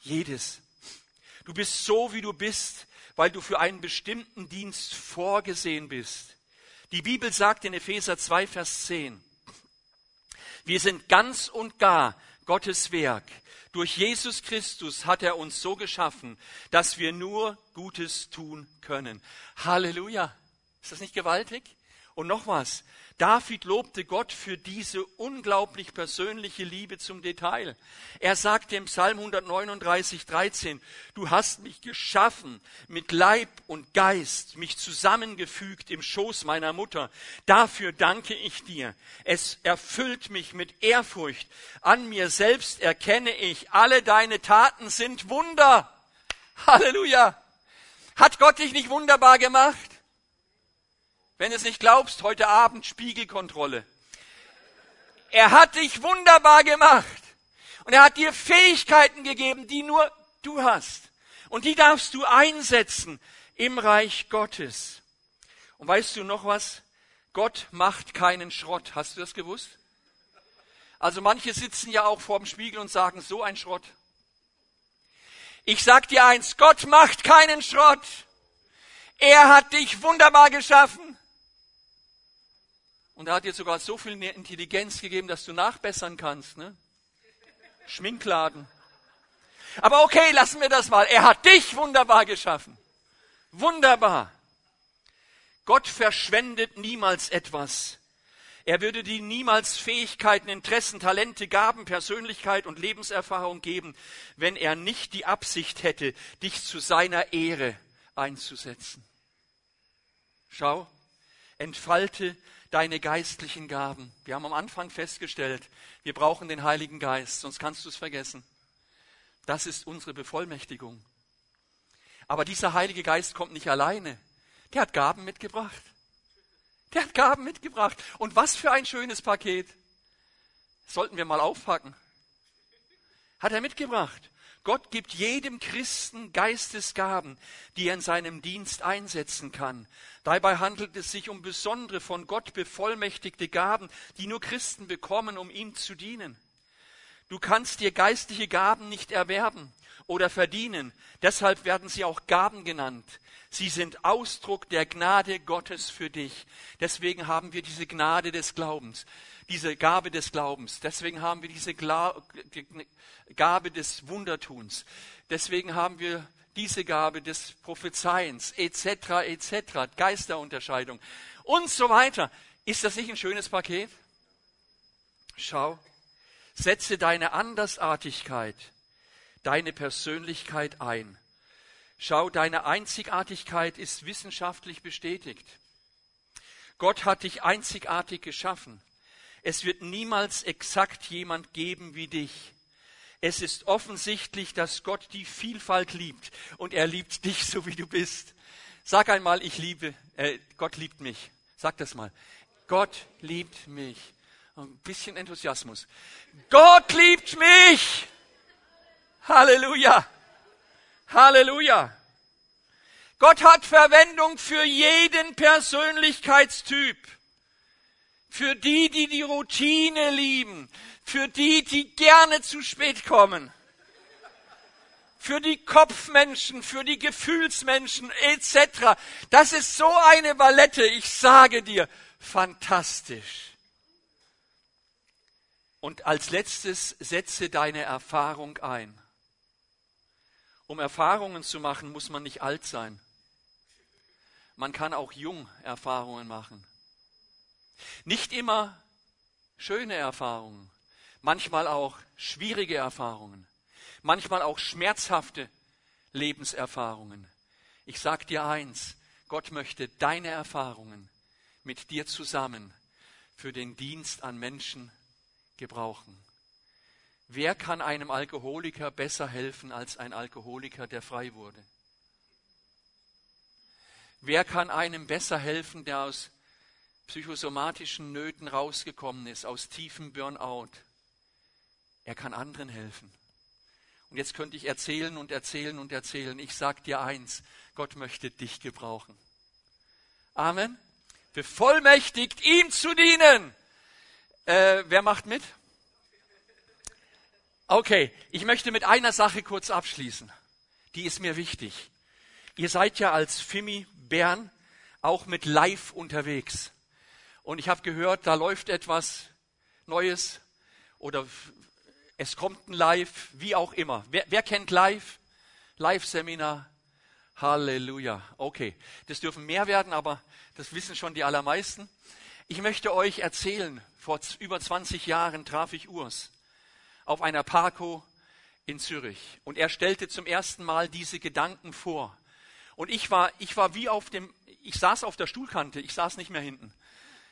Jedes. Du bist so, wie du bist, weil du für einen bestimmten Dienst vorgesehen bist. Die Bibel sagt in Epheser 2, Vers 10, Wir sind ganz und gar Gottes Werk. Durch Jesus Christus hat er uns so geschaffen, dass wir nur Gutes tun können. Halleluja. Ist das nicht gewaltig? Und noch was. David lobte Gott für diese unglaublich persönliche Liebe zum Detail. Er sagte im Psalm 139, 13, du hast mich geschaffen mit Leib und Geist, mich zusammengefügt im Schoß meiner Mutter. Dafür danke ich dir. Es erfüllt mich mit Ehrfurcht. An mir selbst erkenne ich, alle deine Taten sind Wunder. Halleluja. Hat Gott dich nicht wunderbar gemacht? Wenn du es nicht glaubst, heute Abend Spiegelkontrolle. Er hat dich wunderbar gemacht. Und er hat dir Fähigkeiten gegeben, die nur du hast. Und die darfst du einsetzen im Reich Gottes. Und weißt du noch was? Gott macht keinen Schrott. Hast du das gewusst? Also manche sitzen ja auch vor dem Spiegel und sagen, so ein Schrott. Ich sag dir eins, Gott macht keinen Schrott. Er hat dich wunderbar geschaffen. Und er hat dir sogar so viel Intelligenz gegeben, dass du nachbessern kannst. Ne? Schminkladen. Aber okay, lassen wir das mal. Er hat dich wunderbar geschaffen. Wunderbar. Gott verschwendet niemals etwas. Er würde dir niemals Fähigkeiten, Interessen, Talente, Gaben, Persönlichkeit und Lebenserfahrung geben, wenn er nicht die Absicht hätte, dich zu seiner Ehre einzusetzen. Schau, entfalte deine geistlichen Gaben. Wir haben am Anfang festgestellt, wir brauchen den Heiligen Geist, sonst kannst du es vergessen. Das ist unsere Bevollmächtigung. Aber dieser Heilige Geist kommt nicht alleine. Der hat Gaben mitgebracht. Der hat Gaben mitgebracht. Und was für ein schönes Paket. Sollten wir mal aufpacken. Hat er mitgebracht. Gott gibt jedem Christen Geistesgaben, die er in seinem Dienst einsetzen kann. Dabei handelt es sich um besondere von Gott bevollmächtigte Gaben, die nur Christen bekommen, um ihm zu dienen. Du kannst dir geistliche Gaben nicht erwerben oder verdienen. Deshalb werden sie auch Gaben genannt. Sie sind Ausdruck der Gnade Gottes für dich. Deswegen haben wir diese Gnade des Glaubens diese Gabe des Glaubens. Deswegen haben wir diese Gabe des Wundertuns. Deswegen haben wir diese Gabe des Prophezeiens, etc., etc., Geisterunterscheidung und so weiter. Ist das nicht ein schönes Paket? Schau, setze deine Andersartigkeit, deine Persönlichkeit ein. Schau, deine Einzigartigkeit ist wissenschaftlich bestätigt. Gott hat dich einzigartig geschaffen. Es wird niemals exakt jemand geben wie dich. Es ist offensichtlich, dass Gott die Vielfalt liebt und er liebt dich so wie du bist. Sag einmal, ich liebe, äh, Gott liebt mich. Sag das mal. Gott liebt mich. Ein bisschen Enthusiasmus. Gott liebt mich. Halleluja. Halleluja. Gott hat Verwendung für jeden Persönlichkeitstyp für die, die die Routine lieben, für die, die gerne zu spät kommen, für die Kopfmenschen, für die Gefühlsmenschen etc. Das ist so eine Ballette, ich sage dir, fantastisch. Und als letztes setze deine Erfahrung ein. Um Erfahrungen zu machen, muss man nicht alt sein. Man kann auch jung Erfahrungen machen. Nicht immer schöne Erfahrungen, manchmal auch schwierige Erfahrungen, manchmal auch schmerzhafte Lebenserfahrungen. Ich sage dir eins, Gott möchte deine Erfahrungen mit dir zusammen für den Dienst an Menschen gebrauchen. Wer kann einem Alkoholiker besser helfen als ein Alkoholiker, der frei wurde? Wer kann einem besser helfen, der aus psychosomatischen Nöten rausgekommen ist, aus tiefem Burnout. Er kann anderen helfen. Und jetzt könnte ich erzählen und erzählen und erzählen. Ich sage dir eins, Gott möchte dich gebrauchen. Amen. Bevollmächtigt, ihm zu dienen. Äh, wer macht mit? Okay, ich möchte mit einer Sache kurz abschließen. Die ist mir wichtig. Ihr seid ja als Fimi Bern auch mit Live unterwegs. Und ich habe gehört, da läuft etwas Neues oder es kommt ein Live, wie auch immer. Wer, wer kennt Live? Live-Seminar. Halleluja. Okay, das dürfen mehr werden, aber das wissen schon die allermeisten. Ich möchte euch erzählen, vor über 20 Jahren traf ich Urs auf einer Parko in Zürich und er stellte zum ersten Mal diese Gedanken vor. Und ich war, ich war wie auf dem, ich saß auf der Stuhlkante, ich saß nicht mehr hinten.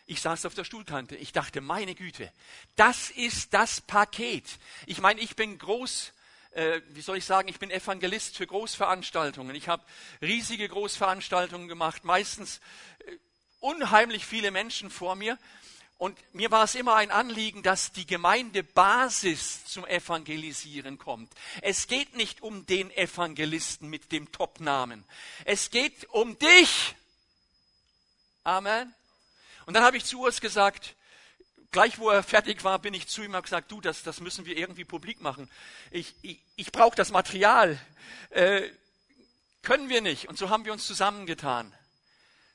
Ich saß auf der Stuhlkante. Ich dachte, meine Güte, das ist das Paket. Ich meine, ich bin groß, äh, wie soll ich sagen, ich bin Evangelist für Großveranstaltungen. Ich habe riesige Großveranstaltungen gemacht, meistens äh, unheimlich viele Menschen vor mir. Und mir war es immer ein Anliegen, dass die Gemeindebasis zum Evangelisieren kommt. Es geht nicht um den Evangelisten mit dem Topnamen. Es geht um dich. Amen. Und dann habe ich zu Urs gesagt, gleich wo er fertig war, bin ich zu ihm und gesagt, du, das, das müssen wir irgendwie publik machen. Ich, ich, ich brauche das Material. Äh, können wir nicht. Und so haben wir uns zusammengetan.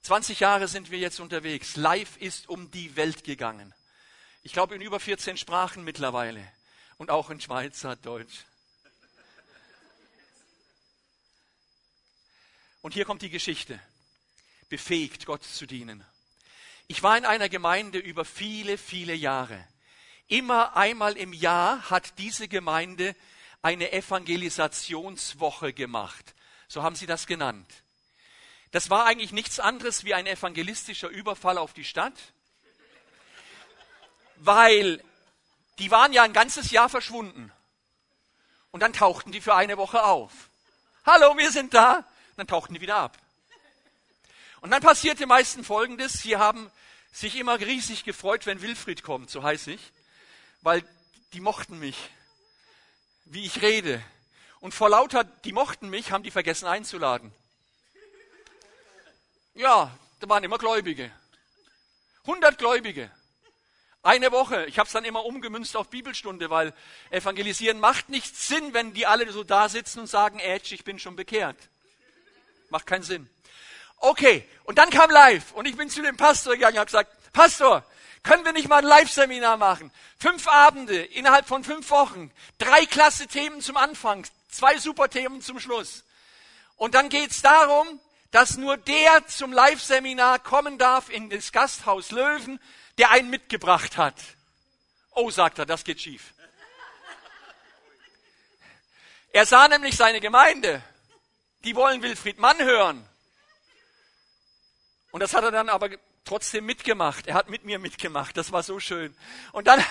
20 Jahre sind wir jetzt unterwegs. Live ist um die Welt gegangen. Ich glaube in über 14 Sprachen mittlerweile und auch in Schweizer Deutsch. Und hier kommt die Geschichte. Befähigt, Gott zu dienen. Ich war in einer Gemeinde über viele, viele Jahre. Immer einmal im Jahr hat diese Gemeinde eine Evangelisationswoche gemacht. So haben sie das genannt. Das war eigentlich nichts anderes wie ein evangelistischer Überfall auf die Stadt, weil die waren ja ein ganzes Jahr verschwunden. Und dann tauchten die für eine Woche auf. Hallo, wir sind da. Und dann tauchten die wieder ab. Und dann passierte meistens Folgendes. Sie haben sich immer riesig gefreut, wenn Wilfried kommt, so heiß ich, weil die mochten mich, wie ich rede. Und vor lauter, die mochten mich, haben die vergessen einzuladen. Ja, da waren immer Gläubige. 100 Gläubige. Eine Woche. Ich habe es dann immer umgemünzt auf Bibelstunde, weil Evangelisieren macht nicht Sinn, wenn die alle so da sitzen und sagen, Ätsch, ich bin schon bekehrt. Macht keinen Sinn. Okay, und dann kam live und ich bin zu dem Pastor gegangen und habe gesagt, Pastor, können wir nicht mal ein Live-Seminar machen? Fünf Abende innerhalb von fünf Wochen, drei klasse Themen zum Anfang, zwei super Themen zum Schluss. Und dann geht's darum, dass nur der zum Live-Seminar kommen darf in das Gasthaus Löwen, der einen mitgebracht hat. Oh, sagt er, das geht schief. Er sah nämlich seine Gemeinde. Die wollen Wilfried Mann hören. Und das hat er dann aber trotzdem mitgemacht. Er hat mit mir mitgemacht. Das war so schön. Und dann,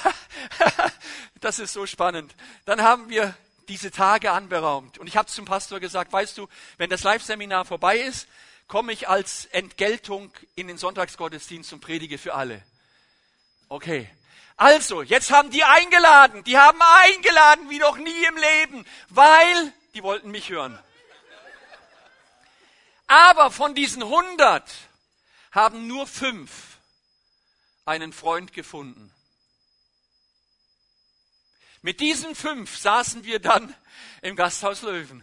das ist so spannend. Dann haben wir diese Tage anberaumt. Und ich habe zum Pastor gesagt, weißt du, wenn das Live-Seminar vorbei ist, komme ich als Entgeltung in den Sonntagsgottesdienst und predige für alle. Okay. Also, jetzt haben die eingeladen. Die haben eingeladen wie noch nie im Leben, weil die wollten mich hören. Aber von diesen 100 haben nur fünf einen Freund gefunden. Mit diesen fünf saßen wir dann im Gasthaus Löwen.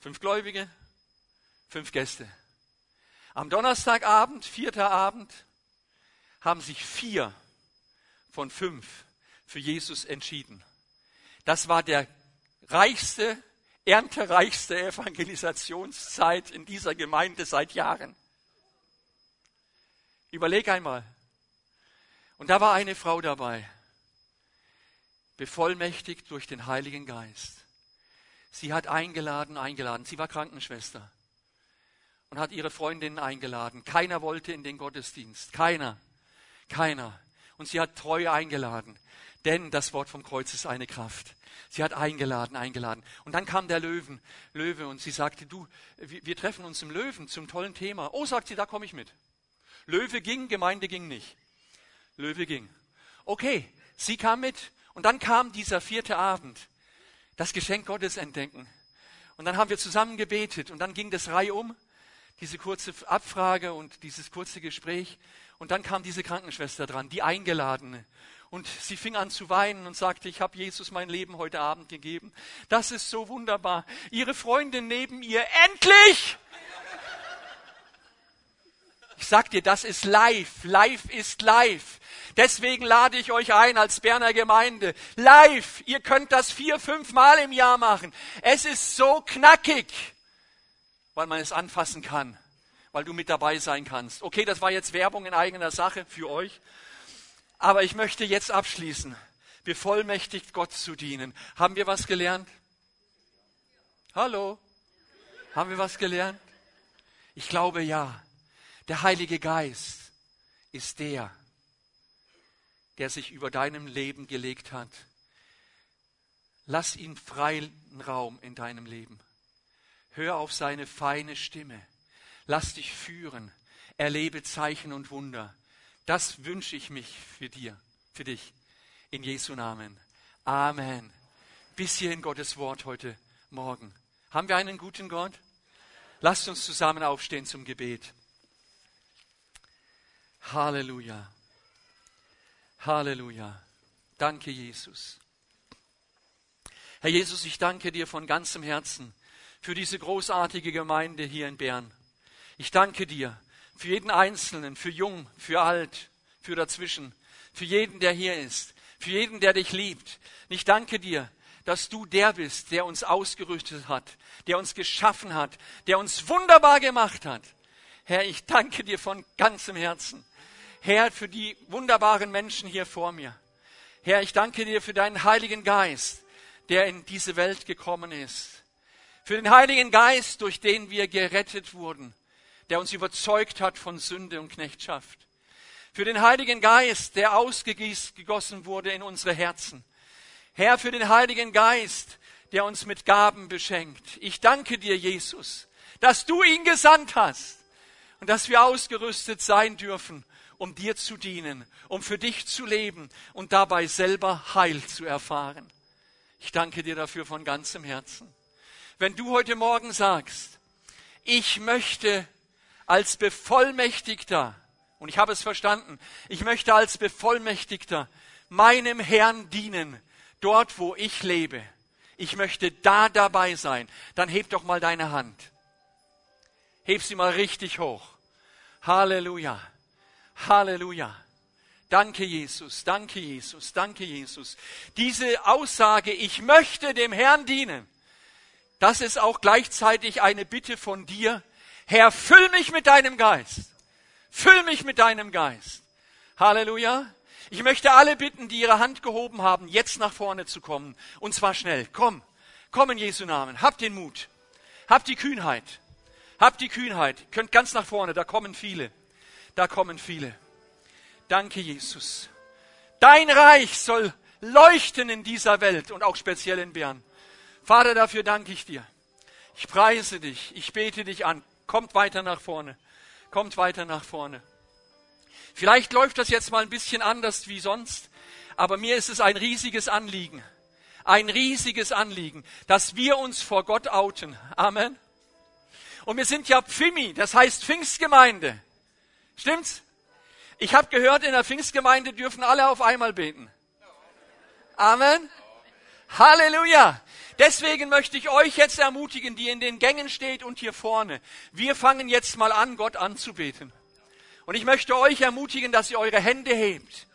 Fünf Gläubige, fünf Gäste. Am Donnerstagabend, vierter Abend, haben sich vier von fünf für Jesus entschieden. Das war der reichste, erntereichste Evangelisationszeit in dieser Gemeinde seit Jahren. Überleg einmal. Und da war eine Frau dabei, bevollmächtigt durch den Heiligen Geist. Sie hat eingeladen, eingeladen. Sie war Krankenschwester und hat ihre Freundinnen eingeladen. Keiner wollte in den Gottesdienst. Keiner. Keiner. Und sie hat treu eingeladen. Denn das Wort vom Kreuz ist eine Kraft. Sie hat eingeladen, eingeladen. Und dann kam der Löwen, Löwe und sie sagte, du, wir, treffen uns im Löwen zum tollen Thema. Oh, sagt sie, da komme ich mit. Löwe ging, Gemeinde ging nicht. Löwe ging. Okay, sie kam mit und dann kam dieser vierte Abend, das Geschenk Gottes entdecken. Und dann haben wir zusammen gebetet und dann ging das Reihe um, diese kurze Abfrage und dieses kurze Gespräch. Und dann kam diese Krankenschwester dran, die Eingeladene. Und sie fing an zu weinen und sagte, ich habe Jesus mein Leben heute Abend gegeben. Das ist so wunderbar. Ihre Freundin neben ihr, endlich! Ich sag dir, das ist live. Live ist live. Deswegen lade ich euch ein als Berner Gemeinde. Live. Ihr könnt das vier, fünf Mal im Jahr machen. Es ist so knackig, weil man es anfassen kann, weil du mit dabei sein kannst. Okay, das war jetzt Werbung in eigener Sache für euch. Aber ich möchte jetzt abschließen. Bevollmächtigt Gott zu dienen. Haben wir was gelernt? Hallo? Haben wir was gelernt? Ich glaube ja. Der Heilige Geist ist der, der sich über deinem Leben gelegt hat. Lass ihn freien Raum in deinem Leben. Hör auf seine feine Stimme. Lass dich führen. Erlebe Zeichen und Wunder. Das wünsche ich mich für dir, für dich. In Jesu Namen. Amen. Bis hier in Gottes Wort heute Morgen. Haben wir einen guten Gott? Lasst uns zusammen aufstehen zum Gebet. Halleluja. Halleluja. Danke, Jesus. Herr Jesus, ich danke dir von ganzem Herzen für diese großartige Gemeinde hier in Bern. Ich danke dir für jeden Einzelnen, für jung, für alt, für dazwischen, für jeden, der hier ist, für jeden, der dich liebt. Ich danke dir, dass du der bist, der uns ausgerüstet hat, der uns geschaffen hat, der uns wunderbar gemacht hat. Herr, ich danke dir von ganzem Herzen. Herr, für die wunderbaren Menschen hier vor mir. Herr, ich danke dir für deinen Heiligen Geist, der in diese Welt gekommen ist. Für den Heiligen Geist, durch den wir gerettet wurden, der uns überzeugt hat von Sünde und Knechtschaft. Für den Heiligen Geist, der ausgegossen wurde in unsere Herzen. Herr, für den Heiligen Geist, der uns mit Gaben beschenkt. Ich danke dir, Jesus, dass du ihn gesandt hast und dass wir ausgerüstet sein dürfen, um dir zu dienen, um für dich zu leben und dabei selber Heil zu erfahren. Ich danke dir dafür von ganzem Herzen. Wenn du heute Morgen sagst, ich möchte als Bevollmächtigter, und ich habe es verstanden, ich möchte als Bevollmächtigter meinem Herrn dienen, dort wo ich lebe. Ich möchte da dabei sein. Dann heb doch mal deine Hand. Heb sie mal richtig hoch. Halleluja. Halleluja. Danke Jesus, danke Jesus, danke Jesus. Diese Aussage, ich möchte dem Herrn dienen, das ist auch gleichzeitig eine Bitte von dir. Herr, füll mich mit deinem Geist. Füll mich mit deinem Geist. Halleluja. Ich möchte alle bitten, die ihre Hand gehoben haben, jetzt nach vorne zu kommen. Und zwar schnell. Komm. Komm in Jesu Namen. Habt den Mut. Habt die Kühnheit. Habt die Kühnheit. Könnt ganz nach vorne. Da kommen viele. Da kommen viele. Danke, Jesus. Dein Reich soll leuchten in dieser Welt und auch speziell in Bern. Vater, dafür danke ich dir. Ich preise dich. Ich bete dich an. Kommt weiter nach vorne. Kommt weiter nach vorne. Vielleicht läuft das jetzt mal ein bisschen anders wie sonst, aber mir ist es ein riesiges Anliegen. Ein riesiges Anliegen, dass wir uns vor Gott outen. Amen. Und wir sind ja Pfimi, das heißt Pfingstgemeinde. Stimmt's? Ich habe gehört, in der Pfingstgemeinde dürfen alle auf einmal beten. Amen. Halleluja. Deswegen möchte ich euch jetzt ermutigen, die in den Gängen steht und hier vorne. Wir fangen jetzt mal an, Gott anzubeten. Und ich möchte euch ermutigen, dass ihr eure Hände hebt,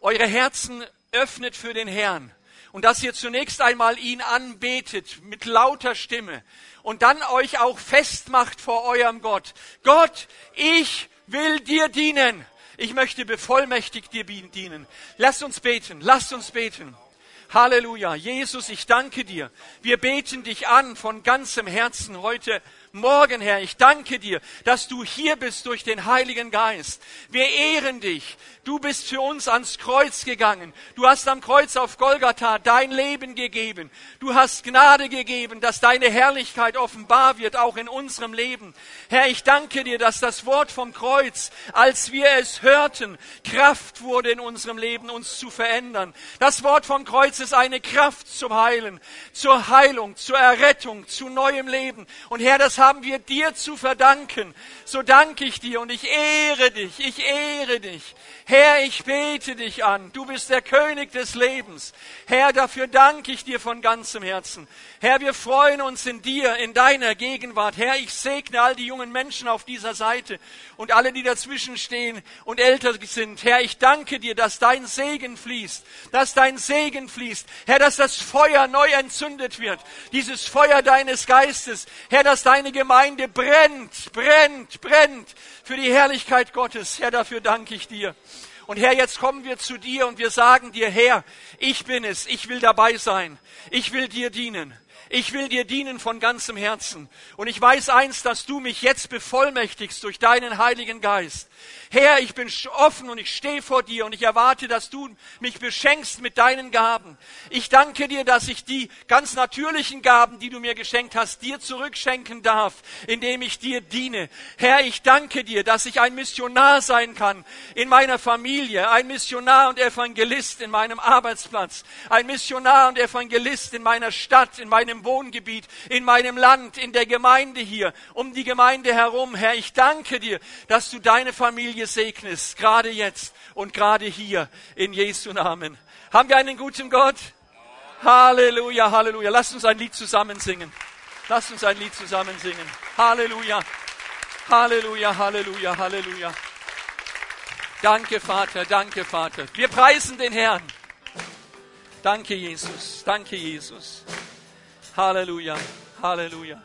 eure Herzen öffnet für den Herrn und dass ihr zunächst einmal ihn anbetet mit lauter Stimme und dann euch auch festmacht vor eurem Gott. Gott, ich will dir dienen. Ich möchte bevollmächtigt dir dienen. Lasst uns beten, lasst uns beten. Halleluja. Jesus, ich danke dir. Wir beten dich an von ganzem Herzen heute Morgen, Herr. Ich danke dir, dass du hier bist durch den Heiligen Geist. Wir ehren dich. Du bist für uns ans Kreuz gegangen. Du hast am Kreuz auf Golgatha dein Leben gegeben. Du hast Gnade gegeben, dass deine Herrlichkeit offenbar wird, auch in unserem Leben. Herr, ich danke dir, dass das Wort vom Kreuz, als wir es hörten, Kraft wurde in unserem Leben, uns zu verändern. Das Wort vom Kreuz ist eine Kraft zum Heilen, zur Heilung, zur Errettung, zu neuem Leben. Und Herr, das haben wir dir zu verdanken. So danke ich dir und ich ehre dich, ich ehre dich. Herr, ich bete dich an. Du bist der König des Lebens. Herr, dafür danke ich dir von ganzem Herzen. Herr, wir freuen uns in dir, in deiner Gegenwart. Herr, ich segne all die jungen Menschen auf dieser Seite und alle, die dazwischen stehen und älter sind. Herr, ich danke dir, dass dein Segen fließt, dass dein Segen fließt. Herr, dass das Feuer neu entzündet wird, dieses Feuer deines Geistes. Herr, dass deine Gemeinde brennt, brennt, brennt für die Herrlichkeit Gottes. Herr, dafür danke ich dir. Und Herr, jetzt kommen wir zu dir und wir sagen dir, Herr, ich bin es, ich will dabei sein, ich will dir dienen. Ich will dir dienen von ganzem Herzen. Und ich weiß eins, dass du mich jetzt bevollmächtigst durch deinen Heiligen Geist. Herr, ich bin offen und ich stehe vor dir und ich erwarte, dass du mich beschenkst mit deinen Gaben. Ich danke dir, dass ich die ganz natürlichen Gaben, die du mir geschenkt hast, dir zurückschenken darf, indem ich dir diene. Herr, ich danke dir, dass ich ein Missionar sein kann in meiner Familie, ein Missionar und Evangelist in meinem Arbeitsplatz, ein Missionar und Evangelist in meiner Stadt, in meinem Wohngebiet, in meinem Land, in der Gemeinde hier, um die Gemeinde herum. Herr, ich danke dir, dass du deine Familie segnest, gerade jetzt und gerade hier, in Jesu Namen. Haben wir einen guten Gott? Halleluja, Halleluja. Lasst uns ein Lied zusammen singen. Lasst uns ein Lied zusammen singen. Halleluja, Halleluja, Halleluja, Halleluja. Danke, Vater, danke, Vater. Wir preisen den Herrn. Danke, Jesus, danke, Jesus. Halleluja, Halleluja.